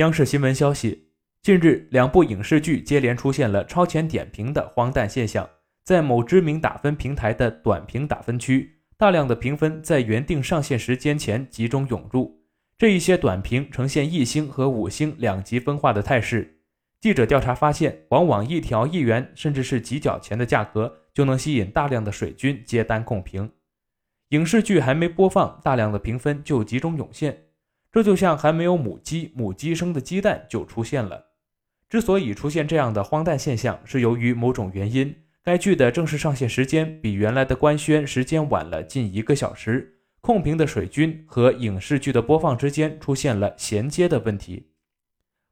央视新闻消息，近日两部影视剧接连出现了超前点评的荒诞现象。在某知名打分平台的短评打分区，大量的评分在原定上线时间前集中涌入。这一些短评呈现一星和五星两极分化的态势。记者调查发现，往往一条一元甚至是几角钱的价格，就能吸引大量的水军接单控评。影视剧还没播放，大量的评分就集中涌现。这就像还没有母鸡，母鸡生的鸡蛋就出现了。之所以出现这样的荒诞现象，是由于某种原因。该剧的正式上线时间比原来的官宣时间晚了近一个小时，控评的水军和影视剧的播放之间出现了衔接的问题。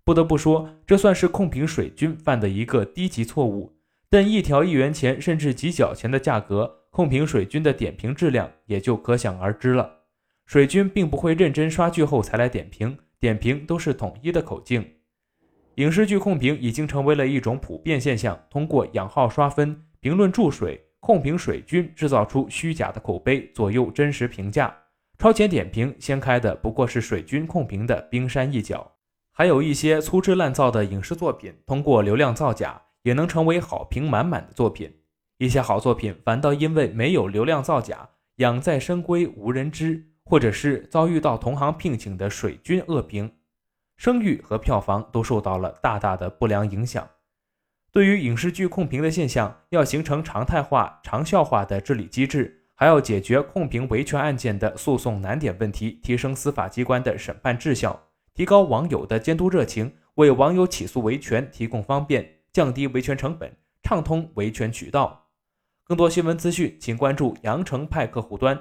不得不说，这算是控评水军犯的一个低级错误。但一条一元钱甚至几角钱的价格，控评水军的点评质量也就可想而知了。水军并不会认真刷剧后才来点评，点评都是统一的口径。影视剧控评已经成为了一种普遍现象，通过养号刷分、评论注水、控评水军，制造出虚假的口碑，左右真实评价。超前点评掀开的不过是水军控评的冰山一角，还有一些粗制滥造的影视作品，通过流量造假，也能成为好评满满的作品。一些好作品反倒因为没有流量造假，养在深闺无人知，或者是遭遇到同行聘请的水军恶评。声誉和票房都受到了大大的不良影响。对于影视剧控评的现象，要形成常态化、长效化的治理机制，还要解决控评维权案件的诉讼难点问题，提升司法机关的审判质效，提高网友的监督热情，为网友起诉维权提供方便，降低维权成本，畅通维权渠道。更多新闻资讯，请关注羊城派客户端。